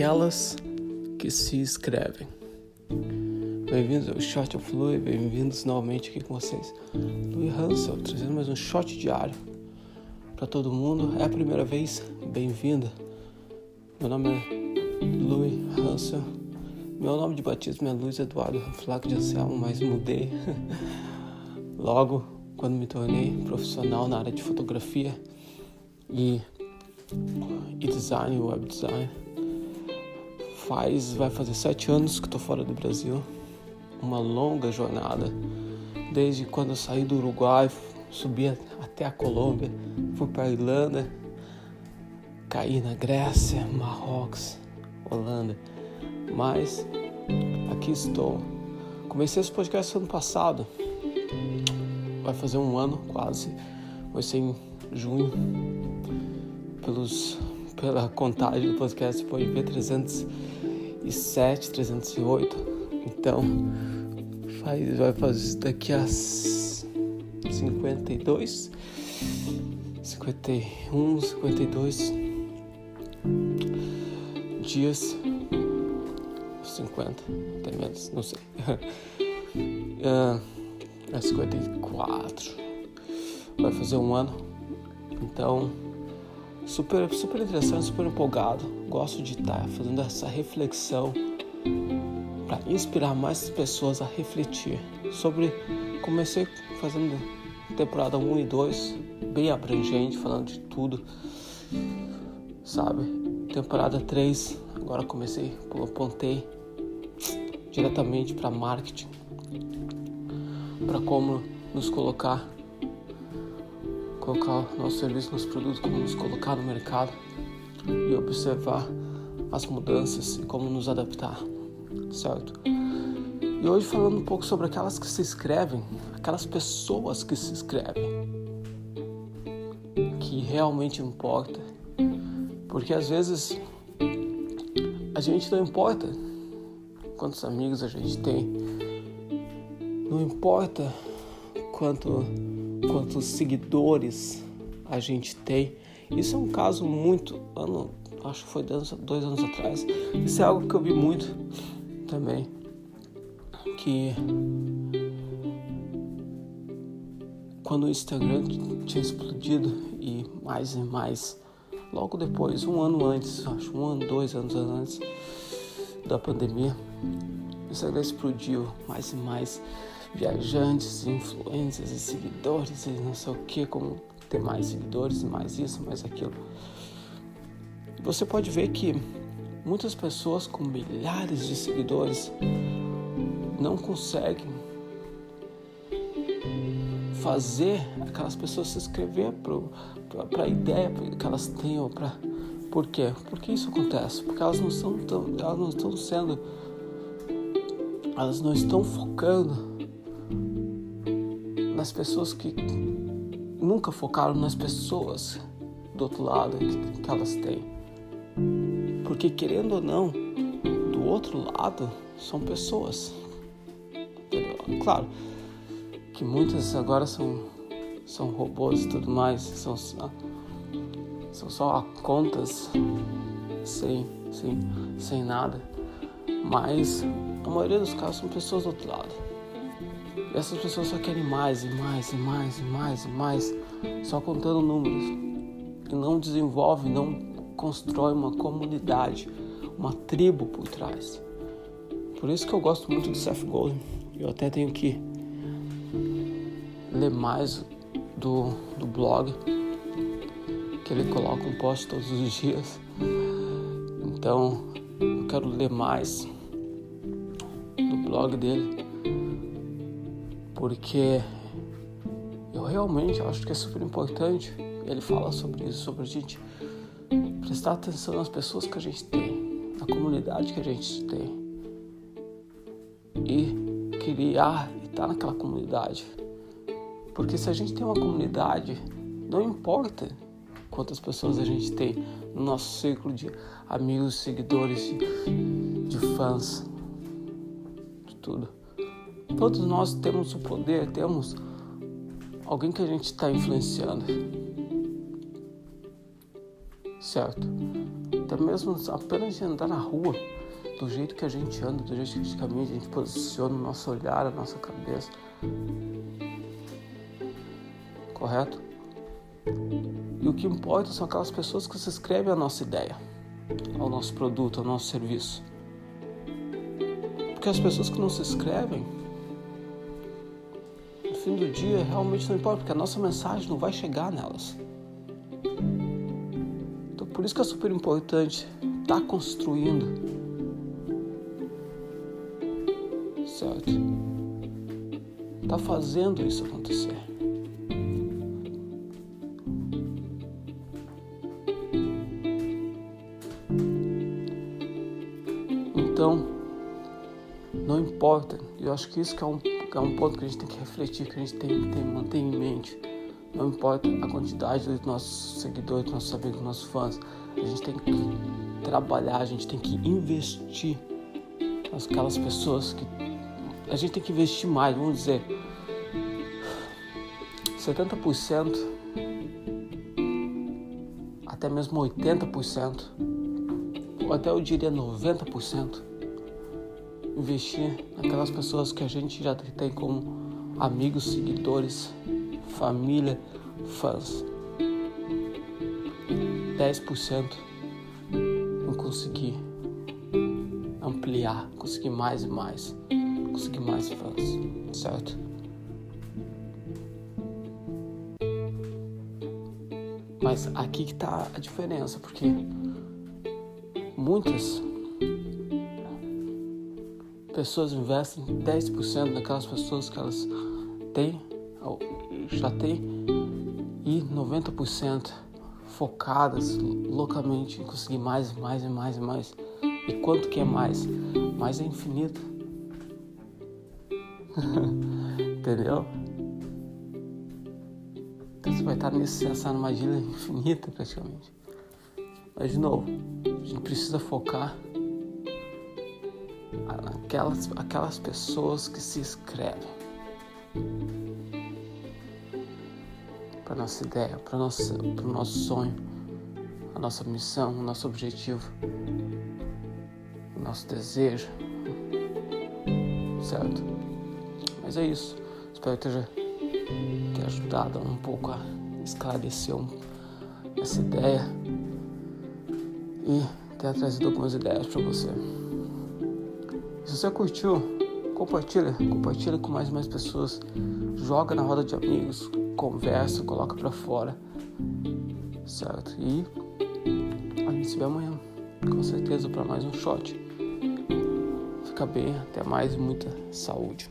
aquelas que se escrevem. Bem-vindos ao Shot of Louis, bem-vindos novamente aqui com vocês. Louis Hansel, trazendo mais um shot diário para todo mundo. É a primeira vez? Bem-vinda. Meu nome é Louis Hansel. Meu nome de batismo é Luiz Eduardo Flaco de Anselmo, mas mudei logo quando me tornei profissional na área de fotografia e, e design, web design faz, vai fazer sete anos que estou fora do Brasil. Uma longa jornada. Desde quando eu saí do Uruguai, subi até a Colômbia, fui para a Irlanda, caí na Grécia, Marrocos, Holanda. Mas aqui estou. Comecei esse podcast ano passado. Vai fazer um ano quase. Ser em junho. Pelos, pela contagem do podcast foi ver 300 307, 308. Então, faz, vai fazer daqui a 52, 51, 52 dias, 50, até menos, não sei. uh, é 54. Vai fazer um ano. Então, super, super interessante, super empolgado. Gosto de estar fazendo essa reflexão para inspirar mais pessoas a refletir sobre. Comecei fazendo temporada 1 e 2, bem abrangente, falando de tudo, sabe? Temporada 3, agora comecei, apontei diretamente para marketing, para como nos colocar colocar nosso serviço, nos produtos, como nos colocar no mercado e observar as mudanças e como nos adaptar, certo? E hoje falando um pouco sobre aquelas que se inscrevem, aquelas pessoas que se inscrevem, que realmente importa, porque às vezes a gente não importa quantos amigos a gente tem, não importa quanto quantos seguidores a gente tem. Isso é um caso muito, ano, acho que foi dois, dois anos atrás. Isso é algo que eu vi muito também, que quando o Instagram tinha explodido e mais e mais, logo depois, um ano antes, acho um ano, dois anos antes da pandemia, o Instagram explodiu mais e mais viajantes, influências e seguidores e não sei o que, como ter mais seguidores, mais isso, mais aquilo. Você pode ver que muitas pessoas com milhares de seguidores não conseguem fazer aquelas pessoas se inscrever para a ideia que elas têm ou para por quê? Por que isso acontece? Porque elas não estão tão, elas não estão sendo elas não estão focando nas pessoas que nunca focaram nas pessoas do outro lado que, que elas têm. Porque querendo ou não, do outro lado são pessoas. Entendeu? Claro que muitas agora são, são robôs e tudo mais, são, são só contas sem, sem, sem nada. Mas a maioria dos casos são pessoas do outro lado. E essas pessoas só querem mais e mais e mais e mais e mais, só contando números. E não desenvolve, não constrói uma comunidade, uma tribo por trás. Por isso que eu gosto muito do Seth Godin. Eu até tenho que ler mais do, do blog, que ele coloca um post todos os dias. Então eu quero ler mais do blog dele porque eu realmente acho que é super importante. Ele fala sobre isso, sobre a gente prestar atenção nas pessoas que a gente tem, na comunidade que a gente tem e criar e estar naquela comunidade. Porque se a gente tem uma comunidade, não importa quantas pessoas a gente tem no nosso círculo de amigos, seguidores, de, de fãs, de tudo Todos nós temos o poder, temos alguém que a gente está influenciando. Certo? até mesmo apenas de andar na rua, do jeito que a gente anda, do jeito que a gente caminha, a gente posiciona o nosso olhar, a nossa cabeça. Correto? E o que importa são aquelas pessoas que se inscrevem à nossa ideia, ao nosso produto, ao nosso serviço. Porque as pessoas que não se inscrevem, fim do dia, realmente não importa, porque a nossa mensagem não vai chegar nelas. Então, por isso que é super importante estar tá construindo, certo? Tá fazendo isso acontecer. Então, não importa, eu acho que isso que é, um, é um ponto que a gente tem que refletir, que a gente tem que ter, manter em mente. Não importa a quantidade dos nossos seguidores, dos nossos amigos, dos nossos fãs, a gente tem que trabalhar, a gente tem que investir aquelas pessoas que. A gente tem que investir mais, vamos dizer, 70%, até mesmo 80%, ou até eu diria 90% investir naquelas pessoas que a gente já tem como amigos, seguidores, família, fãs. 10% em conseguir ampliar, conseguir mais e mais, conseguir mais fãs, certo? Mas aqui que tá a diferença, porque muitas pessoas investem 10% daquelas pessoas que elas têm, já têm, e 90% focadas loucamente em conseguir mais, mais e mais e mais. E quanto que é mais? Mais é infinito. Entendeu? Então você vai estar nessa armadilha infinita praticamente. Mas de novo, a gente precisa focar aquelas, aquelas pessoas que se inscrevem para nossa ideia, para o nosso sonho, a nossa missão, o nosso objetivo, o nosso desejo, certo? Mas é isso. Espero que tenha, tenha ajudado um pouco a esclarecer essa ideia e ter trazido algumas ideias para você. Se você curtiu, compartilha, compartilha com mais e mais pessoas, joga na roda de amigos, conversa, coloca para fora, certo? E a gente se vê amanhã, com certeza para mais um shot. Fica bem, até mais, muita saúde.